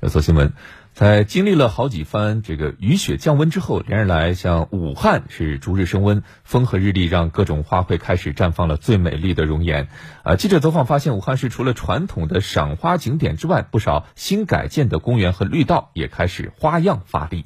要做新闻，在经历了好几番这个雨雪降温之后，连日来像武汉是逐日升温，风和日丽让各种花卉开始绽放了最美丽的容颜。啊，记者走访发现，武汉市除了传统的赏花景点之外，不少新改建的公园和绿道也开始花样发力。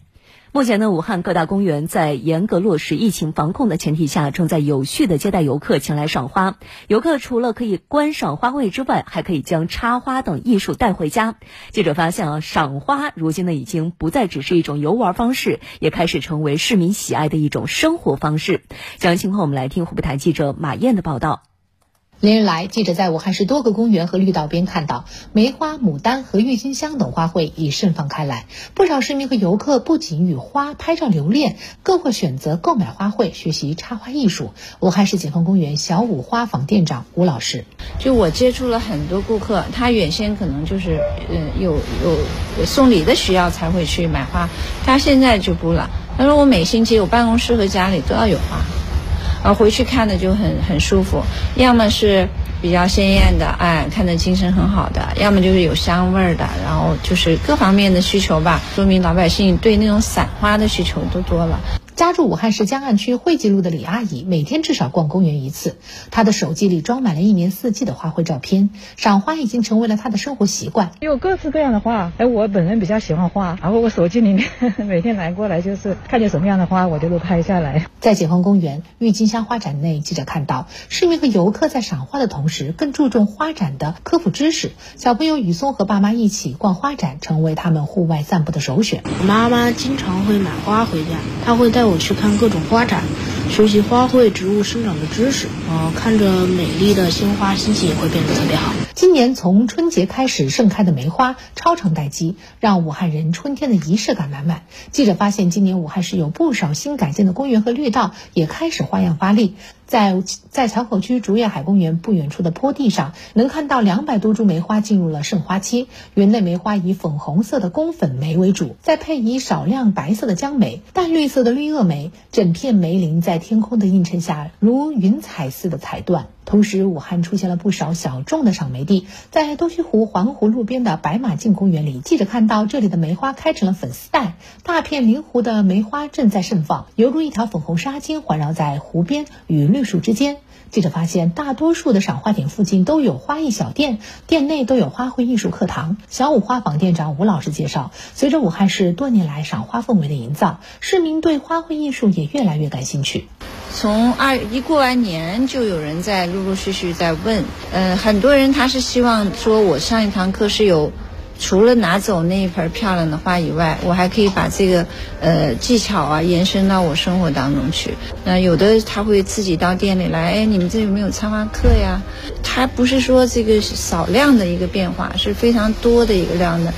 目前呢，武汉各大公园在严格落实疫情防控的前提下，正在有序的接待游客前来赏花。游客除了可以观赏花卉之外，还可以将插花等艺术带回家。记者发现啊，赏花如今呢已经不再只是一种游玩方式，也开始成为市民喜爱的一种生活方式。详细情况，我们来听湖北台记者马燕的报道。连日来，记者在武汉市多个公园和绿道边看到梅花、牡丹和郁金香等花卉已盛放开来。不少市民和游客不仅与花拍照留念，更会选择购买花卉学习插花艺术。武汉市解放公园小五花坊店长吴老师，就我接触了很多顾客，他原先可能就是呃有有送礼的需要才会去买花，他现在就不了。他说我每星期我办公室和家里都要有花。啊，回去看的就很很舒服，要么是比较鲜艳的，哎，看着精神很好的；要么就是有香味儿的，然后就是各方面的需求吧，说明老百姓对那种散花的需求都多了。家住武汉市江岸区汇济路的李阿姨，每天至少逛公园一次。她的手机里装满了一年四季的花卉照片，赏花已经成为了她的生活习惯。有各式各样的花，哎，我本人比较喜欢花，然后我手机里面 每天来过来就是看见什么样的花，我就都拍下来。在解放公园郁金香花展内，记者看到市民和游客在赏花的同时，更注重花展的科普知识。小朋友雨松和爸妈一起逛花展，成为他们户外散步的首选。妈妈经常会买花回家，她会带。带我去看各种花展，学习花卉植物生长的知识。呃，看着美丽的鲜花，心情也会变得特别好。今年从春节开始盛开的梅花超长待机，让武汉人春天的仪式感满满。记者发现，今年武汉市有不少新改建的公园和绿道也开始花样发力。在在硚口区竹叶海公园不远处的坡地上，能看到两百多株梅花进入了盛花期。园内梅花以粉红色的宫粉梅为主，再配以少量白色的江梅、淡绿色的绿萼梅，整片梅林在天空的映衬下如云彩似的彩缎。同时，武汉出现了不少小众的赏梅地，在东西湖环湖路边的白马径公园里，记者看到这里的梅花开成了粉丝带，大片临湖的梅花正在盛放，犹如一条粉红纱巾环绕在湖边与绿树之间。记者发现，大多数的赏花点附近都有花艺小店，店内都有花卉艺术课堂。小五花坊店长吴老师介绍，随着武汉市多年来赏花氛围的营造，市民对花卉艺术也越来越感兴趣。从二一过完年，就有人在陆陆续续在问，呃，很多人他是希望说，我上一堂课是有，除了拿走那一盆漂亮的花以外，我还可以把这个呃技巧啊延伸到我生活当中去。那有的他会自己到店里来，哎，你们这有没有插花课呀？他不是说这个少量的一个变化，是非常多的一个量的。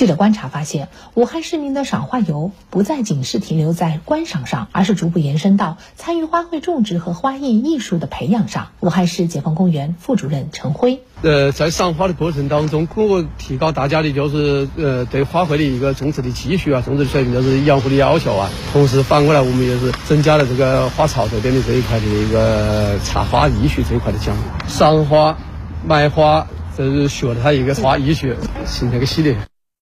记者观察发现，武汉市民的赏花游不再仅是停留在观赏上，而是逐步延伸到参与花卉种植和花艺艺术的培养上。武汉市解放公园副主任陈辉：呃，在赏花的过程当中，通过提高大家的就是呃对花卉的一个种植的技术啊，种植水平，就是养护的要求啊。同时反过来，我们也是增加了这个花草这边的这一块的一个插花艺术这一块的项目。赏花、卖花，这是学了它一个花艺术，形成一个系列。